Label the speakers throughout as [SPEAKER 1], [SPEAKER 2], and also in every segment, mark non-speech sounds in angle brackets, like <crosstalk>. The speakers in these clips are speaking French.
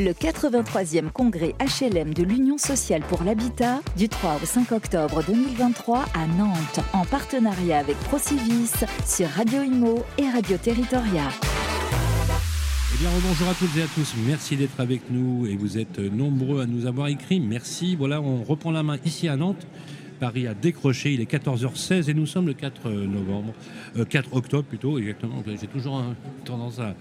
[SPEAKER 1] Le 83e congrès HLM de l'Union sociale pour l'habitat du 3 au 5 octobre 2023 à Nantes en partenariat avec Procivis sur Radio Imo et Radio Territoria.
[SPEAKER 2] Eh bien, bonjour à toutes et à tous. Merci d'être avec nous et vous êtes nombreux à nous avoir écrit. Merci. Voilà, on reprend la main ici à Nantes. Paris a décroché, il est 14h16 et nous sommes le 4 novembre, 4 euh, octobre plutôt, exactement. J'ai toujours <laughs> tendance à,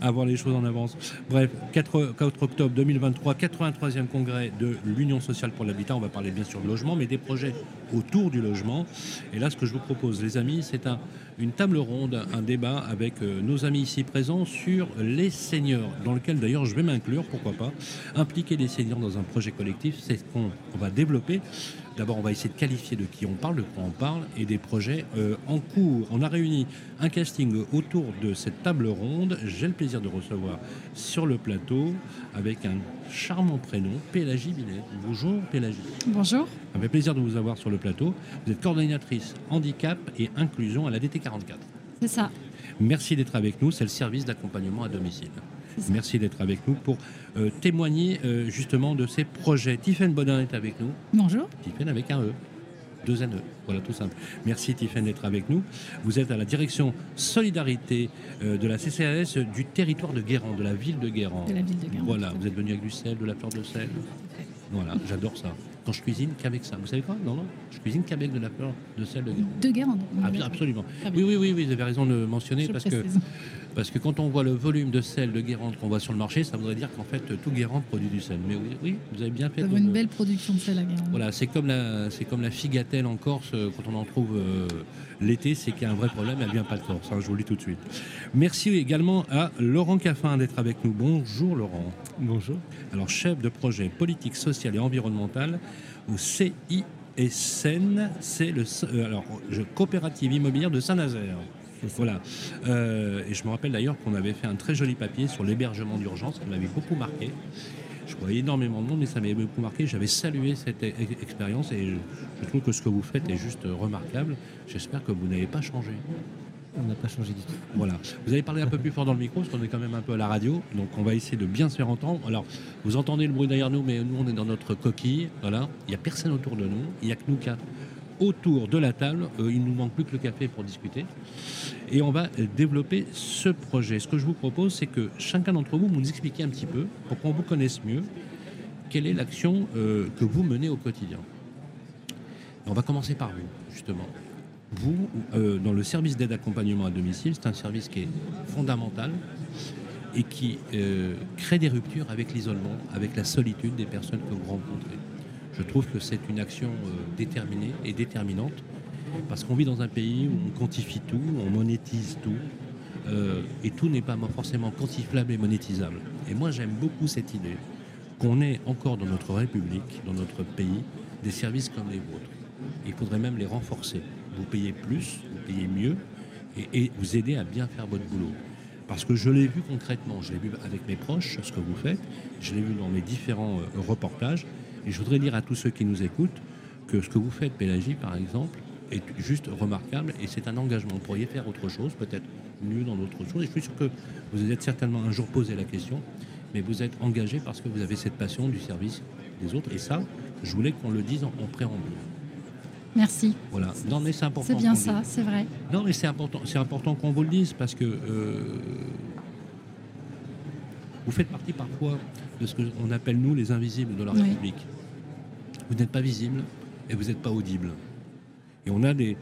[SPEAKER 2] avoir les choses en avance. Bref, 4, 4 octobre 2023, 83e congrès de l'Union sociale pour l'habitat. On va parler bien sûr de logement, mais des projets autour du logement. Et là, ce que je vous propose, les amis, c'est un, une table ronde, un débat avec euh, nos amis ici présents sur les seniors, dans lequel d'ailleurs je vais m'inclure, pourquoi pas, impliquer les seniors dans un projet collectif, c'est ce qu'on va développer. D'abord, on va essayer de qualifier de qui on parle, de quoi on parle, et des projets euh, en cours. On a réuni un casting autour de cette table ronde. J'ai le plaisir de recevoir sur le plateau, avec un charmant prénom, Pélagie Binet. Bonjour Pélagie.
[SPEAKER 3] Bonjour.
[SPEAKER 2] Ça fait plaisir de vous avoir sur le plateau. Vous êtes coordinatrice handicap et inclusion à la DT44.
[SPEAKER 3] C'est ça.
[SPEAKER 2] Merci d'être avec nous. C'est le service d'accompagnement à domicile. Merci d'être avec nous pour euh, témoigner euh, justement de ces projets. Tiffaine Bodin est avec nous.
[SPEAKER 3] Bonjour.
[SPEAKER 2] Tiffaine avec un E. Deux N-E. Voilà, tout simple. Merci Tiffaine d'être avec nous. Vous êtes à la direction solidarité euh, de la CCAS du territoire de Guérand, de la ville de Guérand.
[SPEAKER 3] De la ville de Guérand.
[SPEAKER 2] Voilà, vous êtes venu avec du sel, de la fleur de sel. Voilà, j'adore ça. Quand je cuisine, qu'avec ça. Vous savez quoi? Non, non, je cuisine qu'avec de la fleur de sel de Guérande.
[SPEAKER 3] De Guérande
[SPEAKER 2] Absolument. Oui, oui, oui, oui, vous avez raison de mentionner parce que, parce que quand on voit le volume de sel de Guérande qu'on voit sur le marché, ça voudrait dire qu'en fait tout Guérande produit du sel. Mais oui, oui vous avez bien fait.
[SPEAKER 3] Vous avez une belle production de sel à Guérande.
[SPEAKER 2] Voilà, c'est comme la, c'est comme la figatelle en Corse euh, quand on en trouve euh, l'été, c'est qu'il y a un vrai problème. Elle vient pas de Corse. Hein, je vous le dis tout de suite. Merci également à Laurent Caffin d'être avec nous. Bonjour Laurent.
[SPEAKER 4] Bonjour.
[SPEAKER 2] Alors chef de projet politique sociale et environnementale au CISN, c'est le euh, alors, coopérative immobilière de Saint-Nazaire. Voilà. Euh, et je me rappelle d'ailleurs qu'on avait fait un très joli papier sur l'hébergement d'urgence, qui m'avait beaucoup marqué. Je voyais énormément de monde, mais ça m'avait beaucoup marqué. J'avais salué cette e-, expérience et je trouve que ce que vous faites est juste remarquable. J'espère que vous n'avez pas changé.
[SPEAKER 4] On n'a pas changé du tout.
[SPEAKER 2] Voilà. Vous avez parlé un peu plus fort dans le micro, parce qu'on est quand même un peu à la radio. Donc on va essayer de bien se faire entendre. Alors, vous entendez le bruit derrière nous, mais nous, on est dans notre coquille. Voilà. Il n'y a personne autour de nous. Il n'y a que nous quatre autour de la table. Euh, il ne nous manque plus que le café pour discuter. Et on va développer ce projet. Ce que je vous propose, c'est que chacun d'entre vous, nous expliquiez un petit peu, pour qu'on vous connaisse mieux, quelle est l'action euh, que vous menez au quotidien. On va commencer par vous, justement vous, euh, dans le service d'aide accompagnement à domicile, c'est un service qui est fondamental et qui crée des ruptures avec l'isolement, avec la solitude des personnes que vous rencontrez. Je trouve que c'est une action euh, déterminée et déterminante parce qu'on vit dans un pays où on quantifie tout, on monétise tout, et tout n'est pas forcément quantifiable et monétisable. Et moi j'aime beaucoup cette idée qu'on ait encore dans notre République, dans notre pays, des services comme les vôtres. Il faudrait même les renforcer vous payez plus, vous payez mieux et, vous aidez à bien faire votre boulot. Parce que je l'ai vu concrètement, je l'ai vu avec mes proches, ce que vous faites, je l'ai vu dans mes différents euh, reportages, et je voudrais dire à tous ceux qui nous écoutent que ce que vous faites, Pélagie, par exemple, est juste remarquable et c'est un engagement. Vous pourriez faire autre chose, peut-être mieux dans d'autres choses. Et je suis sûr que vous êtes certainement un jour posé la question, mais vous êtes engagé parce que vous avez cette passion du service des autres. Et ça, je voulais qu'on le dise en préambule.
[SPEAKER 3] Merci.
[SPEAKER 2] Voilà. Non, mais c'est important.
[SPEAKER 3] C'est bien ça, c'est vrai.
[SPEAKER 2] Non, mais c'est important, c'est important qu'on vous le dise parce que euh, vous faites partie parfois de ce qu'on appelle nous les invisibles de la République. Vous n'êtes pas visible et vous n'êtes pas audible. Et on a des,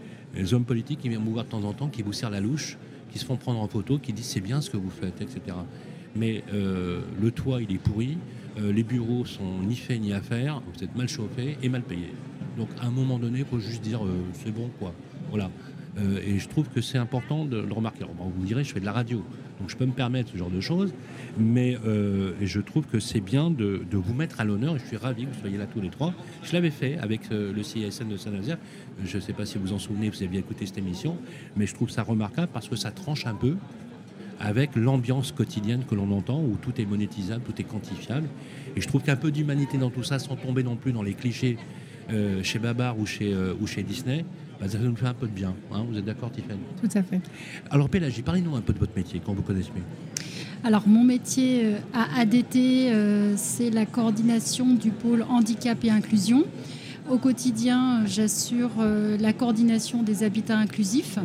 [SPEAKER 2] hommes politiques qui viennent vous voir de temps en temps, qui vous serrent la louche, qui se font prendre en photo, qui disent c'est bien ce que vous faites, etc. Mais euh, le toit, il est pourri, euh, les bureaux sont ni faits ni à faire, vous êtes mal chauffés et mal payés. Donc à un moment donné, il faut juste dire euh, c'est bon quoi. Voilà. Et je trouve que c'est important de le remarquer. Alors, vous me direz, je fais de la radio, donc je peux me permettre ce genre de choses, mais euh, je trouve que c'est bien de, vous mettre à l'honneur, et je suis ravi que vous soyez là tous les trois. Je l'avais fait avec le CISN de Saint-Nazaire, je ne sais pas si vous en souvenez, vous avez bien écouté cette émission, mais je trouve ça remarquable parce que ça tranche un peu avec l'ambiance quotidienne que l'on entend, où tout est monétisable, tout est quantifiable. Et je trouve qu'un peu d'humanité dans tout ça, sans tomber non plus dans les clichés euh, chez Babar euh, ou chez Disney, bah, ça nous fait un peu de bien. Hein. vous êtes d'accord, Tiffany?
[SPEAKER 3] Tout à fait.
[SPEAKER 2] Alors, Pélagie, parlez-nous un peu de votre métier, qu'on vous connaisse mieux.
[SPEAKER 3] Alors mon métier euh, à ADT, euh, c'est la coordination du pôle handicap et inclusion. Au quotidien, j'assure euh, la coordination des habitats inclusifs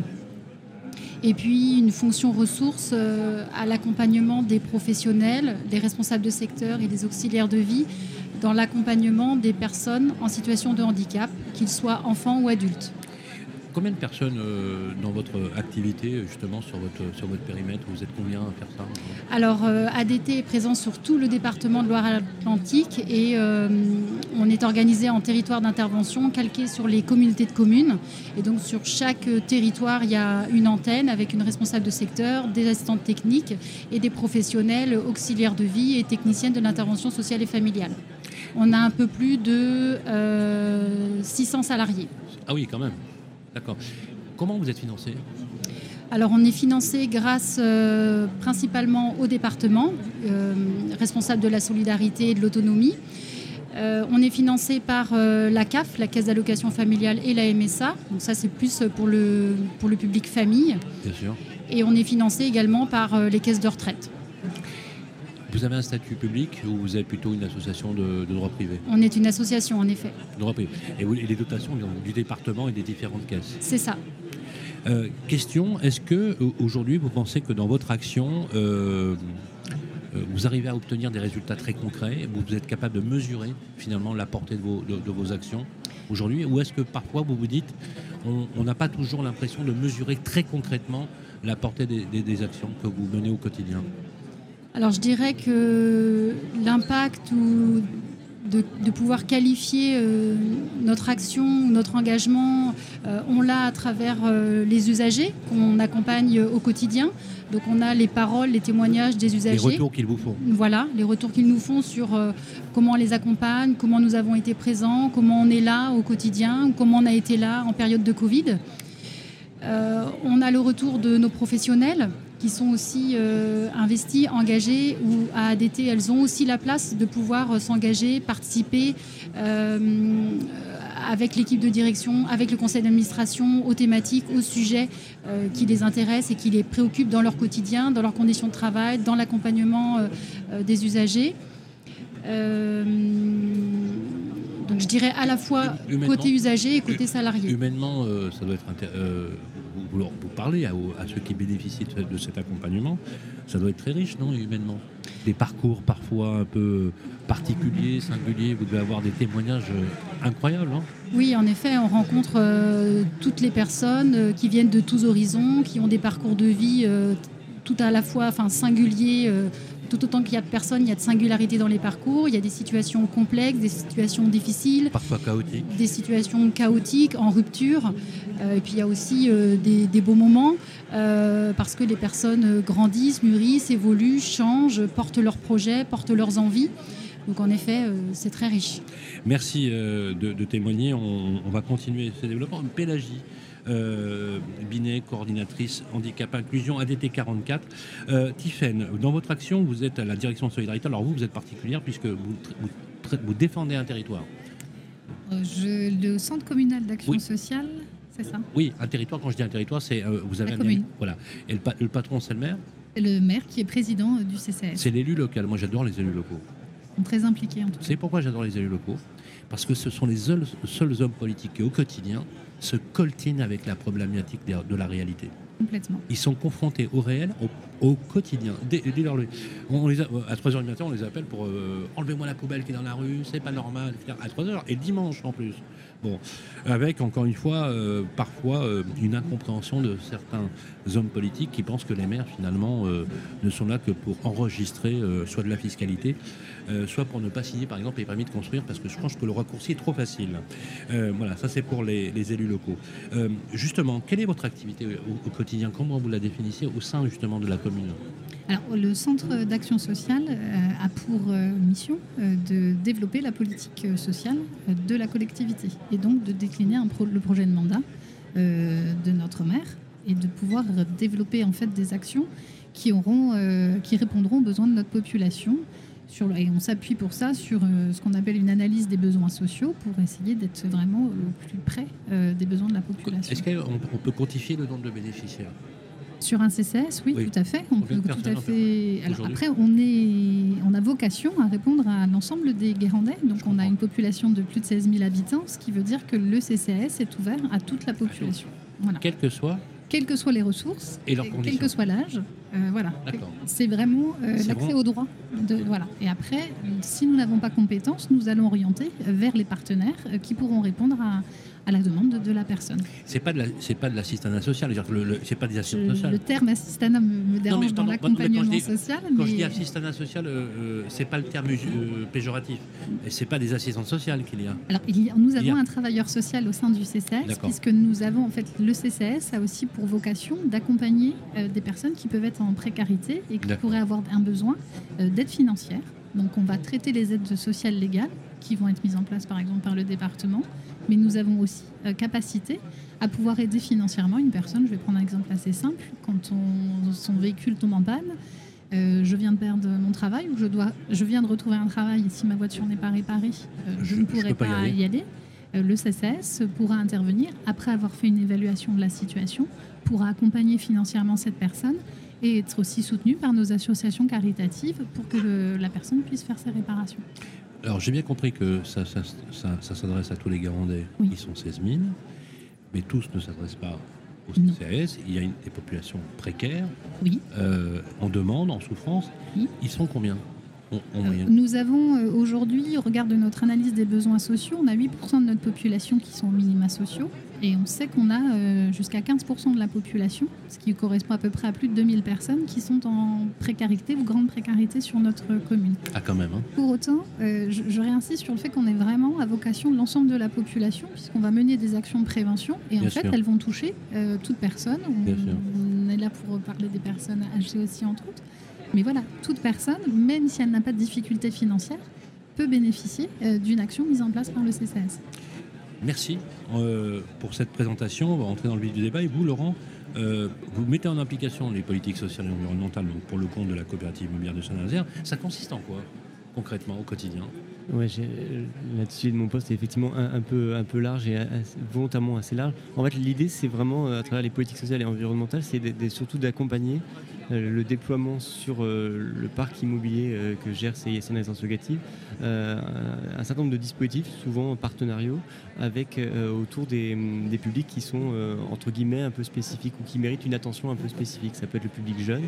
[SPEAKER 3] et puis une fonction ressource à l'accompagnement des professionnels, des responsables de secteur et des auxiliaires de vie dans l'accompagnement des personnes en situation de handicap, qu'ils soient enfants ou adultes.
[SPEAKER 2] Combien de personnes euh, dans votre activité, justement, sur votre, sur votre périmètre Vous êtes combien à faire ça
[SPEAKER 3] Alors, euh, ADT est présent sur tout le département de Loire-Atlantique et euh, on est organisé en territoire d'intervention calqué sur les communautés de communes. Et donc, sur chaque territoire, il y a une antenne avec une responsable de secteur, des assistantes techniques et des professionnels auxiliaires de vie et techniciennes de l'intervention sociale et familiale. On a un peu plus de 600 salariés.
[SPEAKER 2] Ah oui, quand même. D'accord. Comment vous êtes financé?
[SPEAKER 3] Alors on est financé grâce euh, principalement au département, euh, responsable de la solidarité et de l'autonomie. Euh, on est financé par la CAF, la Caisse d'allocation familiale et la MSA. Donc ça c'est plus pour le, pour le public famille.
[SPEAKER 2] Bien sûr.
[SPEAKER 3] Et on est financé également par les caisses de retraite.
[SPEAKER 2] Vous avez un statut public ou vous êtes plutôt une association de, droit privé
[SPEAKER 3] On est une association, en effet.
[SPEAKER 2] droit privé. Et, les dotations du département et des différentes caisses
[SPEAKER 3] C'est ça.
[SPEAKER 2] Euh, question, est-ce que euh, aujourd'hui vous pensez que dans votre action, euh, vous arrivez à obtenir des résultats très concrets Vous êtes capable de mesurer finalement la portée de vos, de, vos actions aujourd'hui Ou est-ce que parfois vous vous dites, on n'a pas toujours l'impression de mesurer très concrètement la portée des actions que vous menez au quotidien?
[SPEAKER 3] Alors je dirais que l'impact ou de, pouvoir qualifier euh, notre action, notre engagement, euh, on l'a à travers euh, les usagers qu'on accompagne au quotidien. Donc on a les paroles, les témoignages des usagers.
[SPEAKER 2] Les retours qu'ils vous font.
[SPEAKER 3] Voilà, les retours qu'ils nous font sur comment on les accompagne, comment nous avons été présents, comment on est là au quotidien, comment on a été là en période de Covid. on a le retour de nos professionnels qui sont aussi euh, investies, engagées, ou à ADT, elles ont aussi la place de pouvoir euh, s'engager, participer euh, avec l'équipe de direction, avec le conseil d'administration, aux thématiques, aux sujets qui les intéressent et qui les préoccupent dans leur quotidien, dans leurs conditions de travail, dans l'accompagnement des usagers. donc je dirais à la fois côté usager et côté salarié.
[SPEAKER 2] Humainement, ça doit être vous, vous parlez à, ceux qui bénéficient de, cet accompagnement, ça doit être très riche, non, humainement? Des parcours parfois un peu particuliers, singuliers, vous devez avoir des témoignages euh, incroyables, non
[SPEAKER 3] Oui, en effet, on rencontre euh, toutes les personnes euh, qui viennent de tous horizons, qui ont des parcours de vie tout à la fois enfin, singuliers tout autant qu'il y a de personnes, il y a de singularités dans les parcours, il y a des situations complexes, des situations difficiles.
[SPEAKER 2] Parfois chaotiques.
[SPEAKER 3] Des situations chaotiques, en rupture. Euh, et puis il y a aussi euh, des, beaux moments, euh, parce que les personnes grandissent, mûrissent, évoluent, changent, portent leurs projets, portent leurs envies. Donc en effet, c'est très riche.
[SPEAKER 2] Merci de, témoigner. On, on, va continuer ce développement. Pélagie, euh, Binet, coordinatrice handicap inclusion ADT 44. Euh, dans votre action, vous êtes à la direction de solidarité. Alors vous, vous êtes particulière puisque vous, vous, défendez un territoire.
[SPEAKER 5] Euh, je, le centre communal d'action sociale, c'est ça?
[SPEAKER 2] Oui, un territoire, quand je dis un territoire, c'est euh, vous avez
[SPEAKER 5] la commune.
[SPEAKER 2] Voilà. Et le, patron, c'est le maire?
[SPEAKER 5] C'est le maire qui est président du CCS.
[SPEAKER 2] C'est l'élu local. Moi, j'adore les élus locaux.
[SPEAKER 5] Ils sont très impliqués en tout cas.
[SPEAKER 2] Savez pourquoi j'adore les élus locaux Parce que ce sont les seuls, seuls hommes politiques qui, au quotidien, se coltinent avec la problématique de la réalité.
[SPEAKER 5] Complètement.
[SPEAKER 2] Ils sont confrontés au réel, au, quotidien. Dès, on les à 3h du matin, on les appelle pour euh, enlevez-moi la poubelle qui est dans la rue, c'est pas normal, À 3h, et dimanche en plus. Bon, avec encore une fois, euh, parfois euh, une incompréhension de certains hommes politiques qui pensent que les maires finalement ne sont là que pour enregistrer soit de la fiscalité, soit pour ne pas signer par exemple les permis de construire parce que je pense que le raccourci est trop facile. voilà, ça c'est pour les, élus locaux. justement, quelle est votre activité au, quotidien? Comment vous la définissez au sein justement de la commune?
[SPEAKER 5] Alors, le Centre d'action sociale a pour mission de développer la politique sociale de la collectivité et donc de décliner un le projet de mandat euh, de notre maire et de pouvoir développer en fait des actions qui, auront, euh, qui répondront aux besoins de notre population. Sur, et on s'appuie pour ça sur euh, ce qu'on appelle une analyse des besoins sociaux pour essayer d'être vraiment au plus près des besoins de la population.
[SPEAKER 2] Est-ce qu'on peut quantifier le nombre de bénéficiaires?
[SPEAKER 5] Sur un CCS, oui,
[SPEAKER 2] Oui.
[SPEAKER 5] tout à fait. On
[SPEAKER 2] Combien de
[SPEAKER 5] peut tout
[SPEAKER 2] personnes
[SPEAKER 5] à
[SPEAKER 2] en
[SPEAKER 5] fait. Alors
[SPEAKER 2] aujourd'hui
[SPEAKER 5] après, on est, on a vocation à répondre à l'ensemble des Guérandais. Donc, on a une population de plus de 16 000 habitants, ce qui veut dire que le CCS est ouvert à toute la population. Voilà.
[SPEAKER 2] Quelles que soient
[SPEAKER 5] Quelles que soient les ressources,
[SPEAKER 2] Et
[SPEAKER 5] quel que soit l'âge, euh, voilà. C'est vraiment euh, l'accès
[SPEAKER 2] vraiment-
[SPEAKER 5] au droit. De, voilà. Et après, si nous n'avons pas compétence, nous allons orienter vers les partenaires euh, qui pourront répondre à, à la demande de, la personne.
[SPEAKER 2] C'est pas de la, c'est pas de l'assistanat social. je Le, le- c'est pas des
[SPEAKER 5] Je- le terme assistanat me, me dérange
[SPEAKER 2] mais
[SPEAKER 5] dans l'accompagnement
[SPEAKER 2] moi, quand je dis-
[SPEAKER 5] social.
[SPEAKER 2] Quand je
[SPEAKER 5] mais-
[SPEAKER 2] dis assistanat social, euh, euh, c'est pas le terme euh, péjoratif. Et c'est pas des assistantes sociales qu'il y a.
[SPEAKER 5] Alors, il y a- nous avons
[SPEAKER 2] a-
[SPEAKER 5] un travailleur social au sein du CCS,
[SPEAKER 2] D'accord.
[SPEAKER 5] puisque nous avons, en fait, le CCS a aussi pour vocation d'accompagner euh, des personnes qui peuvent être en précarité et qui
[SPEAKER 2] D'accord.
[SPEAKER 5] pourraient avoir un besoin d'aide financière. Donc, on va traiter les aides sociales légales qui vont être mises en place, par exemple, par le département. Mais nous avons aussi euh, capacité à pouvoir aider financièrement une personne. Je vais prendre un exemple assez simple. Quand on- son véhicule tombe en panne, euh, je viens de perdre mon travail ou je, dois, je viens de retrouver un travail et si ma voiture n'est pas réparée, euh, je,
[SPEAKER 2] Je-
[SPEAKER 5] ne pourrai
[SPEAKER 2] pas y aller.
[SPEAKER 5] y aller. Euh, le CCS pourra intervenir après avoir fait une évaluation de la situation, pourra accompagner financièrement cette personne et être aussi soutenu par nos associations caritatives pour que le- la personne puisse faire ses réparations.
[SPEAKER 2] Alors j'ai bien compris que ça, ça, ça- ça s'adresse à tous les Garandais
[SPEAKER 5] Oui.
[SPEAKER 2] qui sont 16 000, mais tous ne s'adressent pas au. CCS. Il y a une, des populations précaires,
[SPEAKER 5] Oui.
[SPEAKER 2] euh, en demande, en souffrance.
[SPEAKER 5] Oui.
[SPEAKER 2] Ils sont combien en, en
[SPEAKER 5] Euh,
[SPEAKER 2] moyenne
[SPEAKER 5] Nous avons euh, aujourd'hui, au regard de notre analyse des besoins sociaux, on a 8% de notre population qui sont aux minima sociaux et on sait qu'on a euh, jusqu'à 15% de la population, ce qui correspond à peu près à plus de 2000 personnes qui sont en précarité ou grande précarité sur notre commune.
[SPEAKER 2] Ah quand même. hein.
[SPEAKER 5] Pour autant, euh, je, je réinsiste sur le fait qu'on est vraiment à vocation de l'ensemble de la population, puisqu'on va mener des actions de prévention et
[SPEAKER 2] Bien
[SPEAKER 5] en fait,
[SPEAKER 2] sûr.
[SPEAKER 5] elles vont toucher euh, toute personne. On,
[SPEAKER 2] Bien sûr.
[SPEAKER 5] on est là pour parler des personnes âgées aussi, entre autres. Mais voilà, toute personne, même si elle n'a pas de difficultés financières, peut bénéficier d'une action mise en place par le CCS.
[SPEAKER 2] Merci euh, pour cette présentation. On va rentrer dans le vif du débat. Et vous, Laurent, euh, vous mettez en application les politiques sociales et environnementales pour le compte de la coopérative immobilière de Saint-Nazaire. Ça consiste en quoi, concrètement, au quotidien?
[SPEAKER 4] Ouais, euh, de mon poste est effectivement un, peu, un peu large et volontairement assez large. En fait, l'idée, c'est vraiment, à travers les politiques sociales et environnementales, c'est surtout d'accompagner le déploiement sur euh, le parc immobilier euh, que gère CISN Résidence Locative, euh, un, certain nombre de dispositifs, souvent partenariaux, avec euh, autour des, des publics qui sont, euh, entre guillemets, un peu spécifiques ou qui méritent une attention un peu spécifique. Ça peut être le public jeune,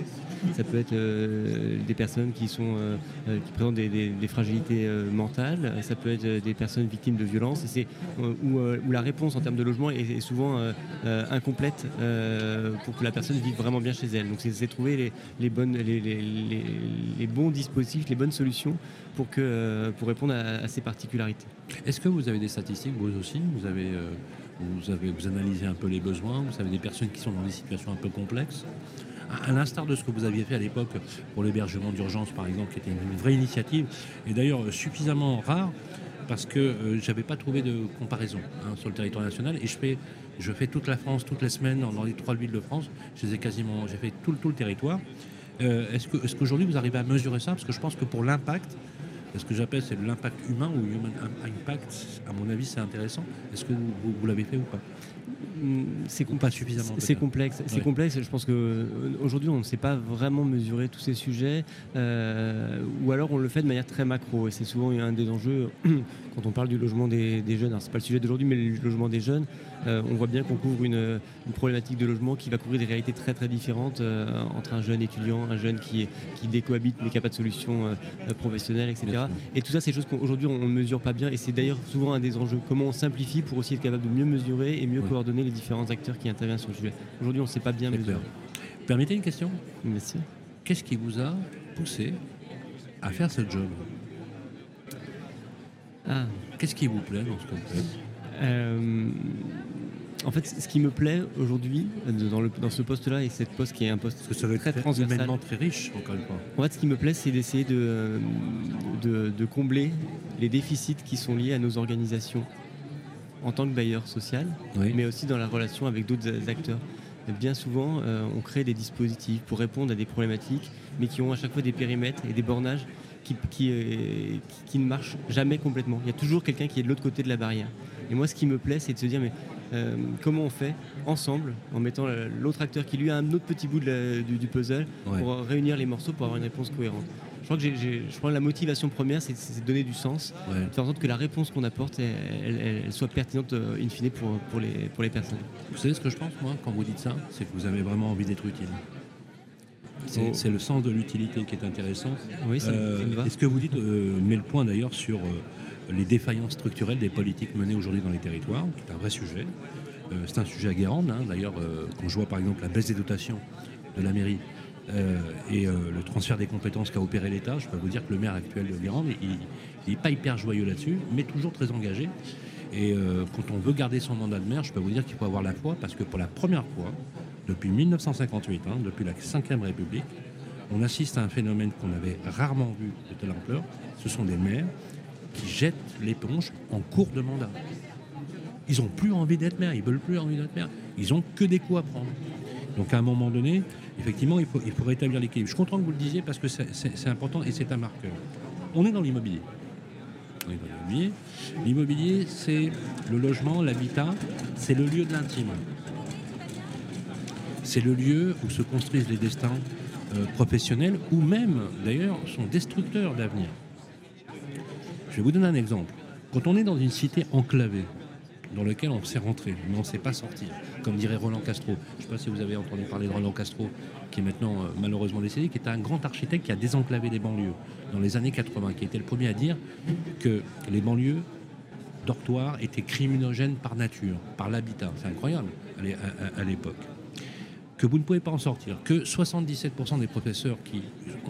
[SPEAKER 4] ça peut être euh, des personnes qui, sont, euh, euh, qui présentent des, fragilités euh, mentales, ça peut être euh, des personnes victimes de violences, c'est euh, où, euh, la réponse en termes de logement est, est souvent euh, euh, incomplète euh, pour que la personne vive vraiment bien chez elle. Donc c'est c'est les, bons dispositifs, les bonnes solutions pour, que, euh, pour répondre à, ces particularités.
[SPEAKER 2] Est-ce que vous avez des statistiques, vous aussi? Vous avez, euh, vous avez vous analysez un peu les besoins Vous avez des personnes qui sont dans des situations un peu complexes à l'instar de ce que vous aviez fait à l'époque pour l'hébergement d'urgence, par exemple, qui était une vraie initiative, et d'ailleurs suffisamment rare, parce que euh, j'avais pas trouvé de comparaison hein, sur le territoire national, et je fais, je fais toute la France, toutes les semaines, dans, les trois villes de France, je quasiment, j'ai fait tout, le- tout le territoire. Euh, est-ce, que, est-ce qu'aujourd'hui vous arrivez à mesurer ça? Parce que je pense que pour l'impact, ce que j'appelle c'est l'impact humain ou human impact, à mon avis c'est intéressant. Est-ce que vous, l'avez fait ou pas?
[SPEAKER 4] C'est
[SPEAKER 2] Ou pas suffisamment
[SPEAKER 4] C'est complexe. C'est
[SPEAKER 2] Ouais.
[SPEAKER 4] complexe. Je pense qu'aujourd'hui, on ne sait pas vraiment mesurer tous ces sujets, euh, ou alors on le fait de manière très macro. Et c'est souvent un des enjeux <clears throat> quand on parle du logement des, des jeunes. Alors c'est pas le sujet d'aujourd'hui, mais le logement des jeunes, euh, on voit bien qu'on couvre une, une problématique de logement qui va couvrir des réalités très très différentes euh, entre un jeune étudiant, un jeune qui, qui décohabite mais qui n'a pas de solution euh, euh, professionnelle, etc. Et tout ça, c'est des choses qu'aujourd'hui on ne mesure pas bien. Et c'est d'ailleurs souvent un des enjeux. Comment on simplifie pour aussi être capable de mieux mesurer et mieux. Coordonner les différents acteurs qui interviennent sur le sujet. Aujourd'hui, on ne sait pas bien mesurer.
[SPEAKER 2] Permettez une question
[SPEAKER 4] Merci.
[SPEAKER 2] Qu'est-ce qui vous a poussé à faire ce job?
[SPEAKER 4] Ah,
[SPEAKER 2] Qu'est-ce qui vous plaît dans ce faites
[SPEAKER 4] euh, en fait, ce qui me plaît aujourd'hui euh, dans, ce poste-là, et cette poste qui est un poste
[SPEAKER 2] Parce que ça être
[SPEAKER 4] très
[SPEAKER 2] très
[SPEAKER 4] transversal,
[SPEAKER 2] très riche, encore une fois.
[SPEAKER 4] En fait, ce qui me plaît, c'est d'essayer de, de, de combler les déficits qui sont liés à nos organisations en tant que bailleur social,
[SPEAKER 2] Oui.
[SPEAKER 4] mais aussi dans la relation avec d'autres acteurs. Bien souvent, euh, on crée des dispositifs pour répondre à des problématiques, mais qui ont à chaque fois des périmètres et des bornages qui, qui, euh, qui- qui ne marchent jamais complètement. Il y a toujours quelqu'un qui est de l'autre côté de la barrière. Et moi, ce qui me plaît, c'est de se dire, mais euh, comment on fait ensemble, en mettant l'autre acteur qui lui a un autre petit bout de la- du, du puzzle,
[SPEAKER 2] Ouais.
[SPEAKER 4] pour réunir les morceaux pour avoir une réponse cohérente. Je crois que j'ai- j'ai- je crois que la motivation première, c'est de donner du sens,
[SPEAKER 2] Ouais.
[SPEAKER 4] de faire en sorte que la réponse qu'on apporte, elle, elle- elle soit pertinente euh, in fine pour, pour, les, pour les personnes.
[SPEAKER 2] Vous savez ce que je pense, moi, quand vous dites ça C'est que vous avez vraiment envie d'être utile. C'est
[SPEAKER 4] Oh.
[SPEAKER 2] le sens de l'utilité qui est intéressant.
[SPEAKER 4] Oui, ça,
[SPEAKER 2] Euh,
[SPEAKER 4] ça me va.
[SPEAKER 2] et ce que vous dites euh, met le point d'ailleurs sur euh, les défaillances structurelles des politiques menées aujourd'hui dans les territoires, qui est un vrai sujet. Euh, c'est un sujet à Guérande, hein. d'ailleurs, euh, quand je vois par exemple la baisse des dotations de la mairie euh, et le transfert des compétences qu'a opéré l'État, je peux vous dire que le maire actuel de Guérande, il n'est pas hyper joyeux là-dessus, mais toujours très engagé. Et quand on veut garder son mandat de maire, je peux vous dire qu'il faut avoir la foi, parce que pour la première fois, depuis 1958, hein, depuis la Ve République, on assiste à un phénomène qu'on avait rarement vu de telle ampleur. Ce sont des maires qui jettent l'éponge en cours de mandat. Ils n'ont plus envie d'être maire, ils veulent plus envie d'être maire. Ils ont que des coups à prendre. Donc à un moment donné, effectivement, il faut, rétablir l'équilibre. Je suis content que vous le disiez parce que c'est important et c'est un marqueur. On est dans l'immobilier. On est dans l'immobilier. L'immobilier, c'est le logement, l'habitat, c'est le lieu de l'intime. C'est le lieu où se construisent les destins euh, professionnels ou même, d'ailleurs, sont destructeurs d'avenir. Je vais vous donner un exemple. Quand on est dans une cité enclavée, dans laquelle on s'est rentré, mais on ne sait pas sortir, comme dirait Roland Castro. Je ne sais pas si vous avez entendu parler de Roland Castro, qui est maintenant euh, malheureusement décédé, qui était un grand architecte qui a désenclavé les banlieues dans les années 80, qui était le premier à dire que les banlieues dortoirs étaient criminogènes par nature, par l'habitat. C'est incroyable à l'époque que vous ne pouvez pas en sortir, que 77% des professeurs qui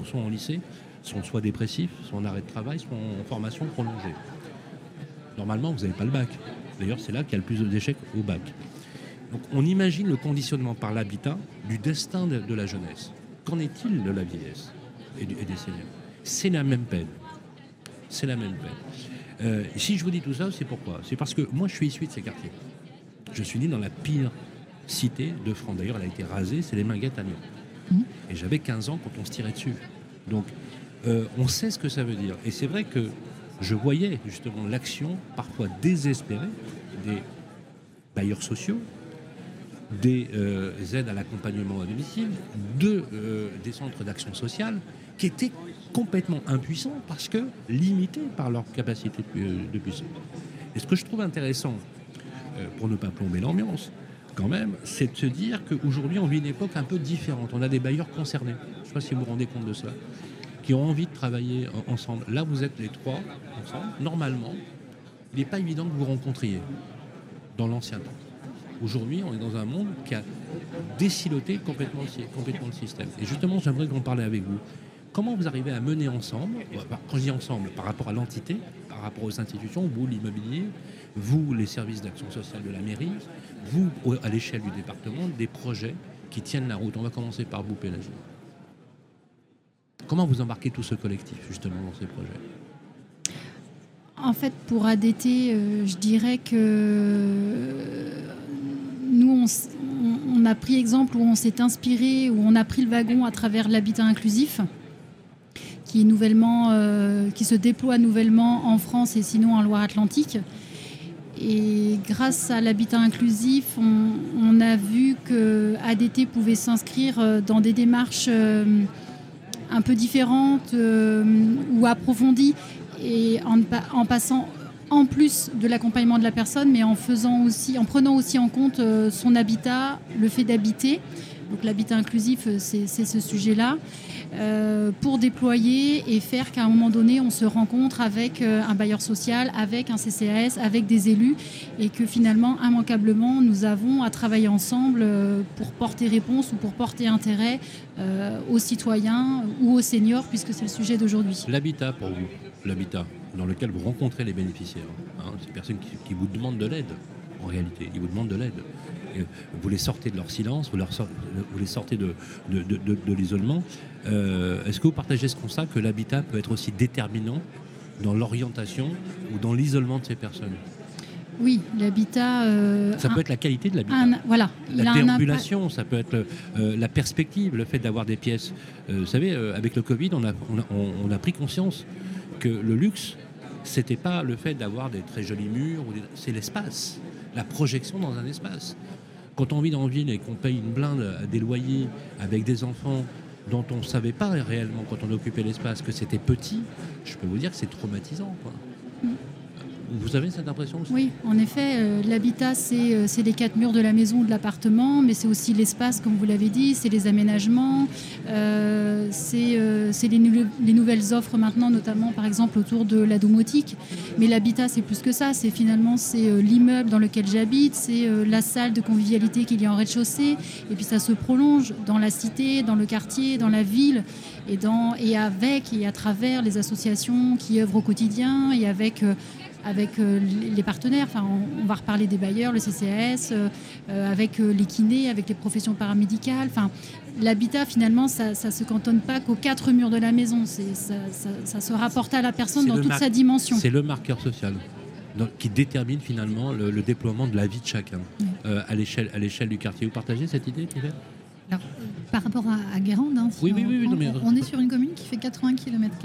[SPEAKER 2] sont en lycée sont soit dépressifs, soit en arrêt de travail, soit en formation prolongée. Normalement, vous n'avez pas le bac. D'ailleurs, c'est là qu'il y a le plus d'échecs au bac. Donc, on imagine le conditionnement par l'habitat du destin de, de la jeunesse. Qu'en est-il de la vieillesse et, du- et des seniors? C'est la même peine. C'est la même peine. Euh, si je vous dis tout ça, c'est pourquoi? C'est parce que moi, je suis issu de ces quartiers. Je suis né dans la pire cité de France. D'ailleurs, elle a été rasée, c'est les Minguettes à Lyon. Et j'avais 15 ans quand on se tirait dessus. Donc, euh, on sait ce que ça veut dire. Et c'est vrai que je voyais justement l'action parfois désespérée des bailleurs sociaux, des euh, aides à l'accompagnement à domicile, de, euh, des centres d'action sociale, qui étaient complètement impuissants parce que limités par leur capacité de, puissance. Et ce que je trouve intéressant, pour ne pas plomber l'ambiance, quand même, c'est de se dire qu'aujourd'hui, on vit une époque un peu différente. On a des bailleurs concernés. Je ne sais pas si vous vous rendez compte de ça qui ont envie de travailler en- ensemble. Là, vous êtes les trois ensemble. Normalement, il n'est pas évident que vous rencontriez dans l'ancien temps. Aujourd'hui, on est dans un monde qui a déciloté complètement le, système. Et justement, j'aimerais en parler avec vous. Comment vous arrivez à mener ensemble, quand je dis ensemble, par rapport à l'entité, par rapport aux institutions, vous l'immobilier, vous les services d'action sociale de la mairie, vous à l'échelle du département, des projets qui tiennent la route? On va commencer par vous, Pélagie. Comment vous embarquez tout ce collectif justement dans ces projets?
[SPEAKER 3] En fait, pour ADT, euh, je dirais que euh, nous, on, a pris exemple où on s'est inspiré, où on a pris le wagon à travers l'habitat inclusif, qui, euh, se déploie nouvellement en France et sinon en Loire-Atlantique. Et grâce à l'habitat inclusif, on, a vu que ADT pouvait s'inscrire dans des démarches un peu différentes euh, ou approfondies et en, en passant en plus de l'accompagnement de la personne, mais en faisant aussi, en prenant aussi en compte euh, son habitat, le fait d'habiter. Donc l'habitat inclusif, euh, c'est ce sujet-là, euh, pour déployer et faire qu'à un moment donné, on se rencontre avec euh, un bailleur social, avec un CCAS, avec des élus, et que finalement, immanquablement, nous avons à travailler ensemble pour porter réponse ou pour porter intérêt aux citoyens ou aux seniors, puisque c'est le sujet d'aujourd'hui.
[SPEAKER 2] L'habitat pour vous, l'habitat dans lequel vous rencontrez les bénéficiaires, hein, ces personnes qui, qui vous demandent de l'aide, en réalité, ils vous demandent de l'aide. Vous les sortez de leur silence, vous, leur sor- vous les sortez de, de, de- l'isolement. Euh, Est-ce que vous partagez ce constat que l'habitat peut être aussi déterminant dans l'orientation ou dans l'isolement de ces personnes?
[SPEAKER 3] Oui, l'habitat. euh,
[SPEAKER 2] Ça
[SPEAKER 3] un-
[SPEAKER 2] peut être la qualité de l'habitat.
[SPEAKER 3] un- voilà, il
[SPEAKER 2] la
[SPEAKER 3] un
[SPEAKER 2] déambulation, ça peut être euh, la perspective, le fait d'avoir des pièces. Euh, vous savez, avec le Covid, on a, on, a, on- a pris conscience que le luxe C'était pas le fait d'avoir des très jolis murs, c'est l'espace, la projection dans un espace. Quand on vit dans une ville et qu'on paye une blinde à des loyers avec des enfants dont on ne savait pas réellement quand on occupait l'espace que c'était petit, je peux vous dire que c'est traumatisant. Vous avez cette impression aussi
[SPEAKER 3] Oui, en effet, euh, l'habitat, c'est euh, c'est les quatre murs de la maison ou de l'appartement, mais c'est aussi l'espace, comme vous l'avez dit, c'est les aménagements, euh, c'est les, nou- les nouvelles offres maintenant, notamment par exemple autour de la domotique. Mais l'habitat, c'est plus que ça, c'est finalement c'est l'immeuble dans lequel j'habite, c'est la salle de convivialité qu'il y a en rez-de-chaussée, et puis ça se prolonge dans la cité, dans le quartier, dans la ville, et, dans, et avec et à travers les associations qui œuvrent au quotidien, et avec... avec euh, les partenaires. Enfin, on, on va reparler des bailleurs, le CCAS, euh, euh, avec les kinés, avec les professions paramédicales. Enfin, l'habitat, finalement, ça ne se cantonne pas qu'aux quatre murs de la maison. Ça, ça- ça se rapporte à la personne dans toute sa dimension.
[SPEAKER 2] C'est le marqueur social donc, qui détermine finalement le, le déploiement de la vie de chacun
[SPEAKER 3] Oui.
[SPEAKER 2] à l'échelle à l'échelle du quartier. Vous partagez cette idée, Pierre
[SPEAKER 5] Alors, euh, par rapport à, à Guérande, hein, si
[SPEAKER 2] Oui,
[SPEAKER 5] on,
[SPEAKER 2] oui, oui, oui,
[SPEAKER 5] reprend,
[SPEAKER 2] non, mais-
[SPEAKER 5] on est sur une commune qui fait 80 km,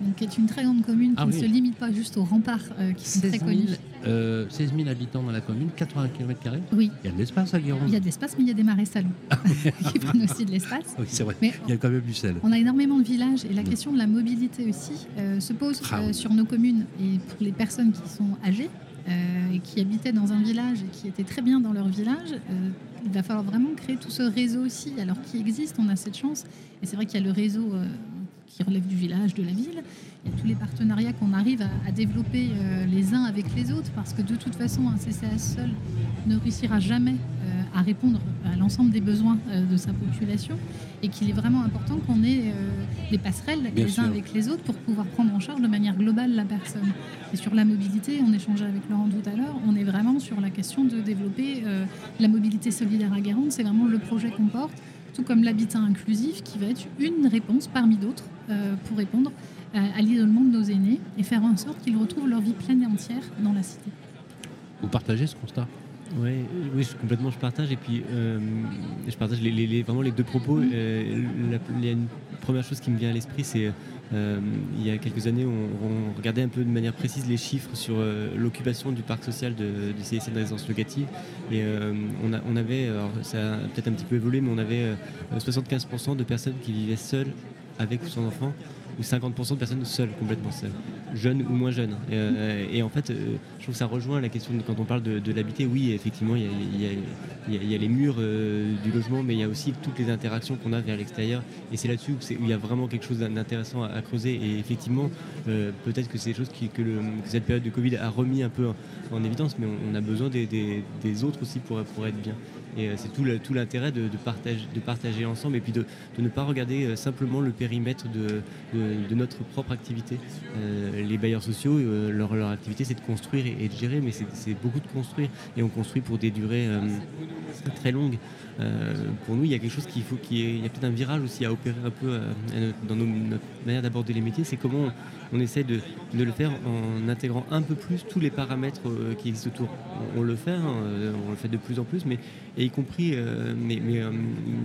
[SPEAKER 5] donc qui est une très grande commune qui
[SPEAKER 2] Ah
[SPEAKER 5] ne
[SPEAKER 2] oui.
[SPEAKER 5] se limite pas juste aux remparts euh, qui sont très
[SPEAKER 2] 16 000,
[SPEAKER 5] connus.
[SPEAKER 2] euh, 16 000 habitants dans la commune, 80 km.
[SPEAKER 5] Oui,
[SPEAKER 2] Il y a de l'espace à Guérande.
[SPEAKER 5] il y a de l'espace, mais il y a des marais salons <laughs> qui prennent aussi de l'espace.
[SPEAKER 2] Oui, c'est vrai.
[SPEAKER 5] Mais
[SPEAKER 2] Il y a quand même du sel.
[SPEAKER 5] On a énormément de villages et la question de la mobilité aussi euh, se pose
[SPEAKER 2] Ah
[SPEAKER 5] euh, sur nos communes et pour les personnes qui sont âgées euh, et qui habitaient dans un village et qui étaient très bien dans leur village. euh, il va falloir vraiment créer tout ce réseau aussi, alors qui existe, on a cette chance. Et c'est vrai qu'il y a le réseau euh, qui relève du village, de la ville. Il y a tous les partenariats qu'on arrive à, à développer euh, les uns avec les autres, parce que de toute façon, un CCAS seul ne réussira jamais euh, à répondre à l'ensemble des besoins euh, de sa population, et qu'il est vraiment important qu'on ait des passerelles
[SPEAKER 2] Bien
[SPEAKER 5] les
[SPEAKER 2] sûr.
[SPEAKER 5] uns avec les autres pour pouvoir prendre en charge de manière globale la personne. Et sur la mobilité, on échangeait avec Laurent tout à l'heure, on est vraiment sur la question de développer la mobilité solidaire à Guérande, c'est vraiment le projet qu'on porte, tout comme l'habitat inclusif qui va être une réponse parmi d'autres euh, pour répondre euh, à l'isolement de nos aînés et faire en sorte qu'ils retrouvent leur vie pleine et entière dans la cité.
[SPEAKER 2] Vous partagez ce constat?
[SPEAKER 4] Ouais, oui, complètement, je partage. Et puis, euh, je partage les, vraiment les deux propos. Euh, la- il y a une première chose qui me vient à l'esprit, c'est euh, il y a quelques années, on, regardait un peu de manière précise les chiffres sur euh, l'occupation du parc social de- du CSN de résidence locative. Et on, a- on avait, alors ça a peut-être un petit peu évolué, mais on avait euh, 75% de personnes qui vivaient seules avec son enfant ou 50% de personnes seules, complètement seules, jeunes ou moins jeunes. Et, euh, en fait, euh, je trouve que ça rejoint la question de, quand on parle de, de l'habiter. Oui, effectivement, il y a, les murs euh, du logement, mais il y a aussi toutes les interactions qu'on a vers l'extérieur. Et c'est là-dessus où, il y a vraiment quelque chose d'intéressant à, creuser. Et effectivement, peut-être que c'est des choses que, cette période de Covid a remis un peu en, en évidence, mais on, a besoin des, des- des autres aussi pour, pour être bien. Et euh, c'est tout l'intérêt de, de partage- de partager ensemble et puis de, ne pas regarder euh, simplement le périmètre de, notre propre activité. Euh, les bailleurs sociaux, leur, activité, c'est de construire et, de gérer, mais c'est beaucoup de construire. Et on construit pour des durées très longues. Pour nous, il y a quelque chose qu'il faut, qu'il y ait- il y a peut-être un virage aussi à opérer un peu dans notre manière d'aborder les métiers. C'est comment on, essaie de, le faire en intégrant un peu plus tous les paramètres euh, qui existent autour. On, le fait, hein, euh, on le fait de plus en plus, mais y compris, euh, mais,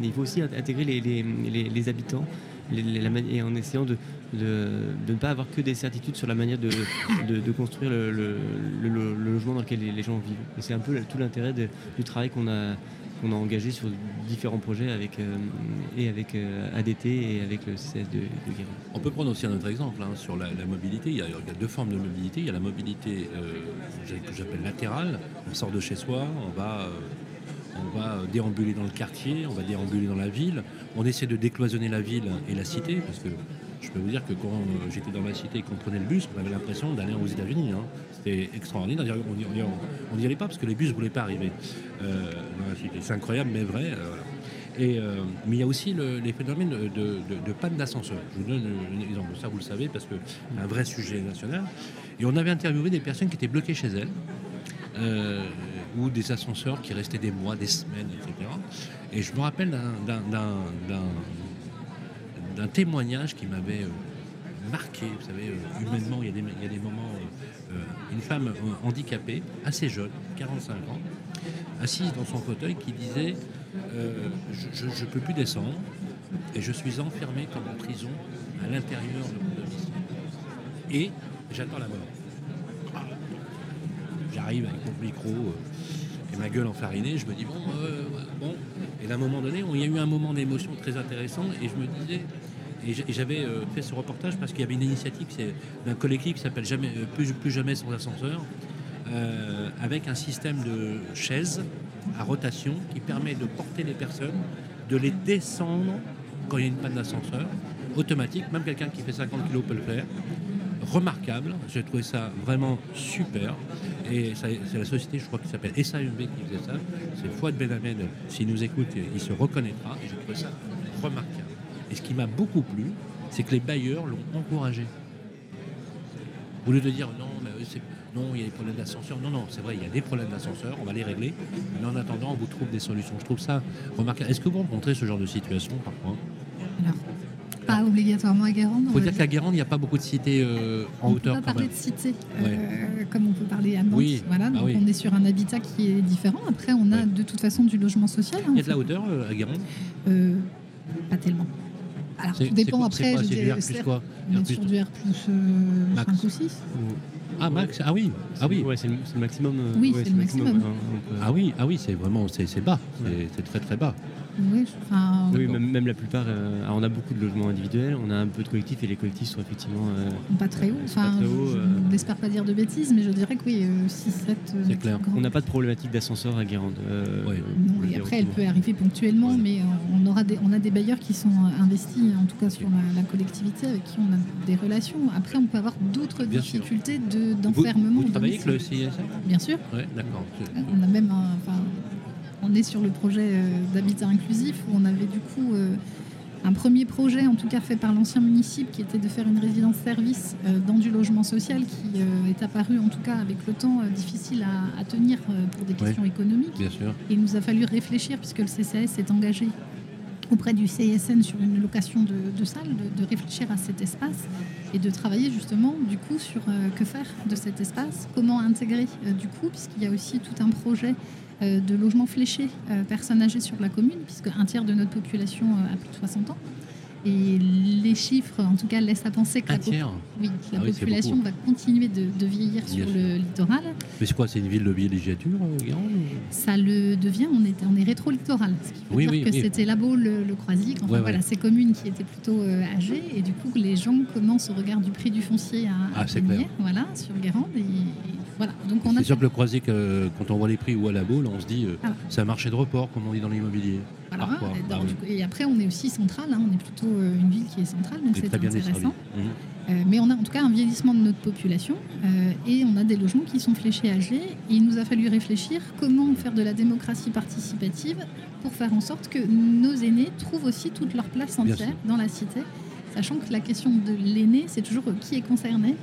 [SPEAKER 4] il faut aussi intégrer les, habitants. et en essayant de, ne pas avoir que des certitudes sur la manière de, construire le, logement dans lequel les, gens vivent. Et c'est un peu tout l'intérêt du travail qu'on a, qu'on a engagé sur différents projets avec, euh, et avec euh, ADT et avec le CS de, de Guérin.
[SPEAKER 2] On peut prendre aussi un autre exemple hein, sur la, mobilité. Il y, a, deux formes de mobilité. Il y a la mobilité euh, que j'appelle latérale. On sort de chez soi, on va, on va déambuler dans le quartier, on va déambuler dans la ville. On essaie de décloisonner la ville et la cité, parce que je peux vous dire que quand euh, j'étais dans la cité et qu'on prenait le bus, on avait l'impression d'aller aux États-Unis. hein. C'était extraordinaire. On n'y allait pas parce que les bus ne voulaient pas arriver euh. C'est incroyable, mais vrai. euh, mais il y a aussi le- les phénomènes de, panne d'ascenseur. Je vous donne un exemple. Ça, vous le savez, parce que c'est un vrai sujet national. Et on avait interviewé des personnes qui étaient bloquées chez elles, ou des ascenseurs qui restaient des mois, des semaines, etc. Et je me rappelle d'un- d'un- témoignage qui m'avait euh, marqué. Vous savez, euh, humainement, il y a des, moments. euh, une femme handicapée, assez jeune, 45 ans, assise dans son fauteuil, qui disait Je ne peux plus descendre et je suis enfermée comme en prison à l'intérieur de mon domicile. Et j'attends la mort. j'arrive avec mon micro et ma gueule enfarinée, je me dis bon, euh, bon. Et moment donné, il y a eu un moment d'émotion très intéressant et je me disais, et j'avais euh, fait ce reportage parce qu'il y avait une initiative d'un collectif qui s'appelle jamais, euh, plus, plus jamais sans ascenseur, euh, avec un système de chaises à rotation qui permet de porter les personnes, de les descendre quand il y a une panne d'ascenseur, automatique, même quelqu'un qui fait 50 kg peut le faire. Remarquable, j'ai trouvé ça vraiment super. Et c'est la société, je crois, qui s'appelle SAMB qui faisait ça. C'est Fouad Benhamed, s'il nous écoute, il se reconnaîtra. Et j'ai trouvé ça remarquable. Et ce qui m'a beaucoup plu, c'est que les bailleurs l'ont encouragé. Au lieu de dire non, mais non, il y a des problèmes d'ascenseur. Non, non, c'est vrai, il y a des problèmes d'ascenseur, on va les régler. Mais en attendant, on vous trouve des solutions. Je trouve ça remarquable. Est-ce que vous rencontrez ce genre de situation parfois?
[SPEAKER 5] Alors, obligatoirement à Guérande.
[SPEAKER 2] Il
[SPEAKER 5] on
[SPEAKER 2] faut dire qu'à Guérande, il n'y a pas beaucoup de cités euh, en
[SPEAKER 5] on
[SPEAKER 2] hauteur
[SPEAKER 5] peut
[SPEAKER 2] quand
[SPEAKER 5] pas parler
[SPEAKER 2] même.
[SPEAKER 5] de cité, euh, comme on peut parler à Nantes.
[SPEAKER 2] Oui,
[SPEAKER 5] Voilà,
[SPEAKER 2] bah
[SPEAKER 5] donc
[SPEAKER 2] oui.
[SPEAKER 5] on est sur un habitat qui est différent. Après, on a
[SPEAKER 2] Ouais.
[SPEAKER 5] de toute façon du logement social. hein,
[SPEAKER 2] Il y a de la hauteur euh, à Guérande
[SPEAKER 5] Euh, pas tellement. Alors, tout dépend après.
[SPEAKER 2] C'est du R plus quoi
[SPEAKER 5] On est
[SPEAKER 2] plus-
[SPEAKER 5] sur du R plus euh,
[SPEAKER 2] Max.
[SPEAKER 5] 5 ou 6.
[SPEAKER 2] Ah, max Ah oui Ah oui
[SPEAKER 4] Ouais, c'est le, maximum.
[SPEAKER 5] Oui,
[SPEAKER 4] ouais,
[SPEAKER 5] c'est le maximum.
[SPEAKER 4] on peut-
[SPEAKER 2] Ah oui, ah oui, c'est vraiment c'est bas, c'est
[SPEAKER 4] Ouais.
[SPEAKER 2] c'est très très bas.
[SPEAKER 5] Oui, enfin,
[SPEAKER 4] Oui, même, même la plupart. euh, alors on a beaucoup de logements individuels, on a un peu de collectifs et les collectifs sont effectivement. euh,
[SPEAKER 5] pas très haut.
[SPEAKER 4] C'est pas
[SPEAKER 5] Enfin, je
[SPEAKER 4] euh.
[SPEAKER 5] n'espère pas dire de bêtises, mais je dirais que oui, 6-7.
[SPEAKER 2] C'est clair.
[SPEAKER 4] on n'a pas de problématique d'ascenseur à Guérande. euh,
[SPEAKER 2] Ouais.
[SPEAKER 5] Non, et après, elle peut arriver ponctuellement,
[SPEAKER 2] Ouais.
[SPEAKER 5] mais euh, on, aura des, on a des bailleurs qui sont investis, en tout cas sur la, la collectivité, avec qui on a des relations. Après, on peut avoir d'autres difficultés de-
[SPEAKER 2] Vous,
[SPEAKER 5] d'enfermement.
[SPEAKER 2] vous
[SPEAKER 5] au
[SPEAKER 2] travaillez avec le. CISM
[SPEAKER 5] Bien sûr.
[SPEAKER 2] Ouais, d'accord.
[SPEAKER 5] On a même un- on est sur le projet euh, d'habitat inclusif où on avait du coup euh, un premier projet, en tout cas fait par l'ancien municipe, qui était de faire une résidence-service euh, dans du logement social, qui est apparu en tout cas avec le temps difficile à, à tenir pour des questions économiques.
[SPEAKER 2] Bien sûr.
[SPEAKER 5] Et il nous a fallu réfléchir, puisque le CCAS s'est engagé auprès du CISN sur une location de, salles, de, réfléchir à cet espace et de travailler justement du coup sur euh, que faire de cet espace, comment intégrer euh, du coup, puisqu'il y a aussi tout un projet euh, de logement fléché personnes âgées sur la commune, puisque un tiers de notre population a plus de 60 ans. Et les chiffres, en tout cas, laissent à penser que
[SPEAKER 2] Un
[SPEAKER 5] la, po-
[SPEAKER 2] tiers
[SPEAKER 5] oui, la
[SPEAKER 2] Ah c'est
[SPEAKER 5] population va continuer de, de vieillir
[SPEAKER 2] Bien
[SPEAKER 5] sur
[SPEAKER 2] sûr.
[SPEAKER 5] le littoral.
[SPEAKER 2] Mais c'est quoi C'est une ville de villégiature, euh, Guérande
[SPEAKER 5] Ça le devient, on est, on est rétro-littoral. Ce qui veut
[SPEAKER 2] Oui,
[SPEAKER 5] dire que c'était la Baule, le, le Croisic, enfin
[SPEAKER 2] Ouais,
[SPEAKER 5] voilà,
[SPEAKER 2] ouais.
[SPEAKER 5] ces communes qui étaient plutôt euh, âgées. Et du coup, les gens commencent au regard du prix du foncier à,
[SPEAKER 2] Ah,
[SPEAKER 5] à venir, voilà, sur Guérande. Et, et voilà. Donc on a
[SPEAKER 2] C'est sûr que le croisic, euh, quand on voit les prix ou à la boule, on se dit euh,
[SPEAKER 5] Ah.
[SPEAKER 2] c'est un marché de report, comme on dit dans l'immobilier.
[SPEAKER 5] Voilà,
[SPEAKER 2] Ah oui.
[SPEAKER 5] et après, on est aussi central. hein, on est plutôt euh, une ville qui est centrale, donc
[SPEAKER 2] C'est
[SPEAKER 5] intéressant.
[SPEAKER 2] Mhm.
[SPEAKER 5] Euh, mais on a en tout cas un vieillissement de notre population euh, et on a des logements qui sont fléchés âgés. Et il nous a fallu réfléchir comment faire de la démocratie participative pour faire en sorte que nos aînés trouvent aussi toute leur place entière dans la cité, sachant que la question de l'aîné, c'est toujours qui est concerné.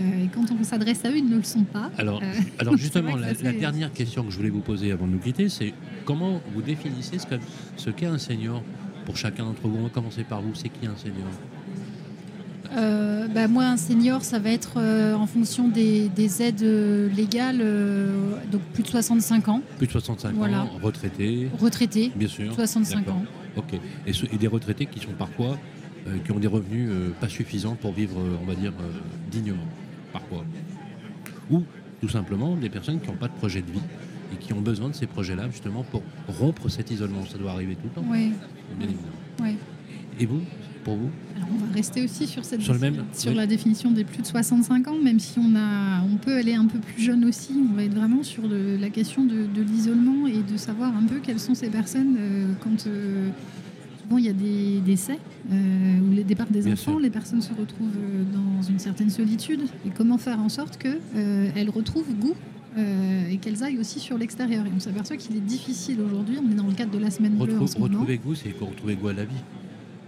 [SPEAKER 5] Euh, et quand on s'adresse à eux, ils ne le sont pas.
[SPEAKER 2] Alors,
[SPEAKER 5] Euh, <laughs>
[SPEAKER 2] justement, la, dernière question que je voulais vous poser avant de nous quitter, c'est comment vous définissez ce que- ce qu'est un senior pour chacun d'entre vous? On va commencer par vous. C'est qui un senior?
[SPEAKER 3] Euh, bah, moi, un senior, ça va être euh, en fonction des, des aides euh, légales, donc plus de 65 ans,
[SPEAKER 2] Plus de 65
[SPEAKER 3] Voilà.
[SPEAKER 2] ans, retraités,
[SPEAKER 3] retraités,
[SPEAKER 2] bien sûr.
[SPEAKER 3] 65
[SPEAKER 2] D'accord.
[SPEAKER 3] ans.
[SPEAKER 2] Ok. Et, ce- et des retraités qui sont parfois, qui ont des revenus pas suffisants pour vivre, on va dire, dignement, parfois. Ou tout simplement des personnes qui n'ont pas de projet de vie et qui ont besoin de ces projets-là justement pour rompre cet isolement. Ça doit arriver tout le temps,
[SPEAKER 3] Oui,
[SPEAKER 2] bien évidemment.
[SPEAKER 3] oui.
[SPEAKER 2] Et vous, pour vous
[SPEAKER 5] Alors, on va rester aussi sur, cette
[SPEAKER 2] Sur le même,
[SPEAKER 5] sur
[SPEAKER 2] oui.
[SPEAKER 5] la définition des plus de 65 ans, même si on, a, on peut aller un peu plus jeune aussi. On va être vraiment sur le- la question de, de l'isolement et de savoir un peu quelles sont ces personnes euh, quand euh, souvent il y a des décès euh, ou les départs des
[SPEAKER 2] Bien
[SPEAKER 5] enfants,
[SPEAKER 2] sûr.
[SPEAKER 5] les personnes se retrouvent dans une certaine solitude. Et comment faire en sorte qu'elles retrouvent goût euh, et qu'elles aillent aussi sur l'extérieur. Et on s'aperçoit qu'il est difficile aujourd'hui, on est dans le cadre de la semaine bleue en
[SPEAKER 2] Retrou-
[SPEAKER 5] ce moment.
[SPEAKER 2] Retrouver goût, c'est quoi retrouver goût à la vie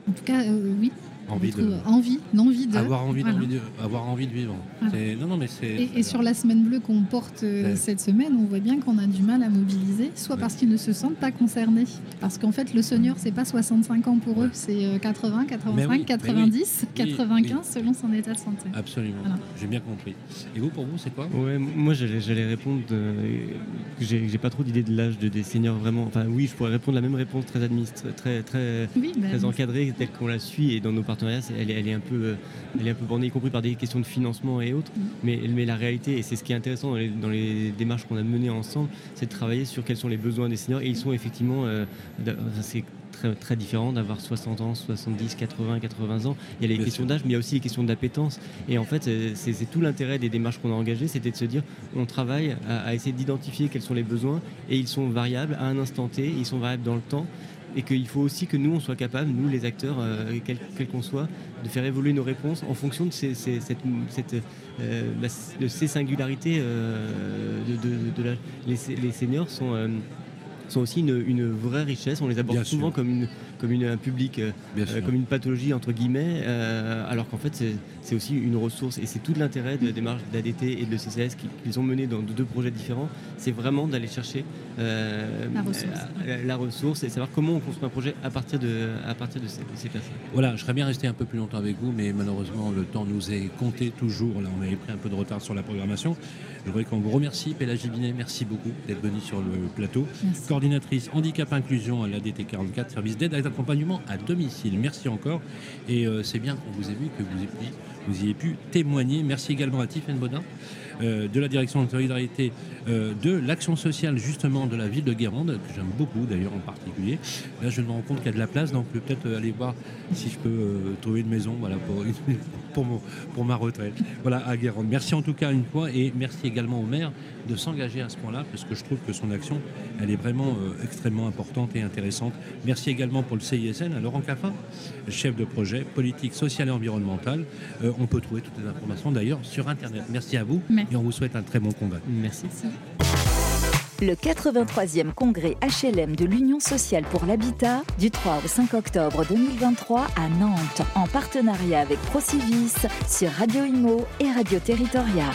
[SPEAKER 5] En tout cas, euh, oui.
[SPEAKER 2] Envie de,
[SPEAKER 5] envie, l'envie de.
[SPEAKER 2] avoir, envie
[SPEAKER 5] Voilà.
[SPEAKER 2] de, avoir envie de vivre.
[SPEAKER 5] Voilà.
[SPEAKER 2] C'est- Non, non, mais c'est.
[SPEAKER 5] Et, et sur la semaine bleue qu'on porte euh, cette semaine, on voit bien qu'on a du mal à mobiliser, soit
[SPEAKER 2] Ouais.
[SPEAKER 5] parce qu'ils ne se sentent pas concernés, parce qu'en fait le senior c'est pas 65 ans pour eux,
[SPEAKER 2] Ouais.
[SPEAKER 5] c'est euh, 80, 85,
[SPEAKER 2] Mais oui, mais
[SPEAKER 5] 90,
[SPEAKER 2] oui.
[SPEAKER 5] 95
[SPEAKER 2] Oui,
[SPEAKER 5] selon son état de santé.
[SPEAKER 2] Absolument,
[SPEAKER 5] Voilà.
[SPEAKER 2] j'ai bien compris. Et vous, pour vous, c'est quoi?
[SPEAKER 4] Ouais, moi j'allais, répondre euh, que j'ai, pas trop d'idée de l'âge de, des seniors vraiment. Enfin oui, je pourrais répondre la même réponse très administrée, très très
[SPEAKER 5] Oui, ben,
[SPEAKER 4] très encadrée telle qu'on la suit et dans nos partenariats partenariat, elle, est, un peu, elle est un peu bornée, y compris par des questions de financement et autres. Mm. Mais, mais la réalité, et c'est ce qui est intéressant dans les, démarches qu'on a menées ensemble, c'est de travailler sur quels sont les besoins des seniors. Et ils sont effectivement, c'est très, très différent d'avoir 60 ans, 70, 80, 80 ans. Il y a les questions d'âge, mais il y a aussi les questions d'appétence. Et en fait, c'est tout l'intérêt des démarches qu'on a engagées, c'était de se dire, on travaille à, essayer d'identifier quels sont les besoins, et ils sont variables à un instant T, ils sont variables dans le temps et qu'il faut aussi que nous, on soit capable, nous les acteurs, euh, quels qu'on soit, de faire évoluer nos réponses en fonction de ces, cette, euh, bah, de ces singularités. Euh, de, les, les, seniors sont sont aussi une, vraie richesse. On les aborde souvent comme, une, comme une, un public, euh, euh, comme une pathologie, entre guillemets, euh, alors qu'en fait, c'est aussi une ressource. Et c'est tout l'intérêt de la démarche d'ADT et de CCS qu'ils ont mené dans deux projets différents. C'est vraiment d'aller chercher la, ressource. et savoir comment on construit un projet à partir de, à partir de ces, personnes.
[SPEAKER 2] Voilà, je serais bien resté un peu plus longtemps avec vous, mais malheureusement, le temps nous est compté toujours. Là, on avait pris un peu de retard sur la programmation. Je voudrais qu'on vous remercie, Pélagie Binet, merci beaucoup d'être venu sur le plateau. Coordinatrice handicap inclusion à l'ADT 44, service d'aide et d'accompagnement à domicile. Merci encore. Et euh, c'est bien qu'on vous ait vu, que vous ayez, vous ayez pu témoigner. Merci également à Tiffaine Bodin euh, de la direction de solidarité euh, de l'action sociale justement de la ville de Guérande, que j'aime beaucoup d'ailleurs en particulier. Là, je me rends compte qu'il y a de la place, donc je vais peut-être aller voir si je peux trouver une maison voilà, pour, <laughs> pour, pour ma retraite. Voilà, à Guérande. Merci en tout cas une fois et merci également au maire de s'engager à ce point-là, parce que je trouve que son action, elle est vraiment euh, extrêmement importante et intéressante. Merci également pour le CISN, à Laurent Caffin, chef de projet politique sociale et environnementale. Euh, on peut trouver toutes les informations d'ailleurs sur Internet. Merci à vous et on vous souhaite un très bon combat.
[SPEAKER 4] Merci.
[SPEAKER 1] Le 83e congrès HLM de l'Union sociale pour l'habitat du 3 au 5 octobre 2023 à Nantes en partenariat avec Procivis sur Radio Imo et Radio Territoria.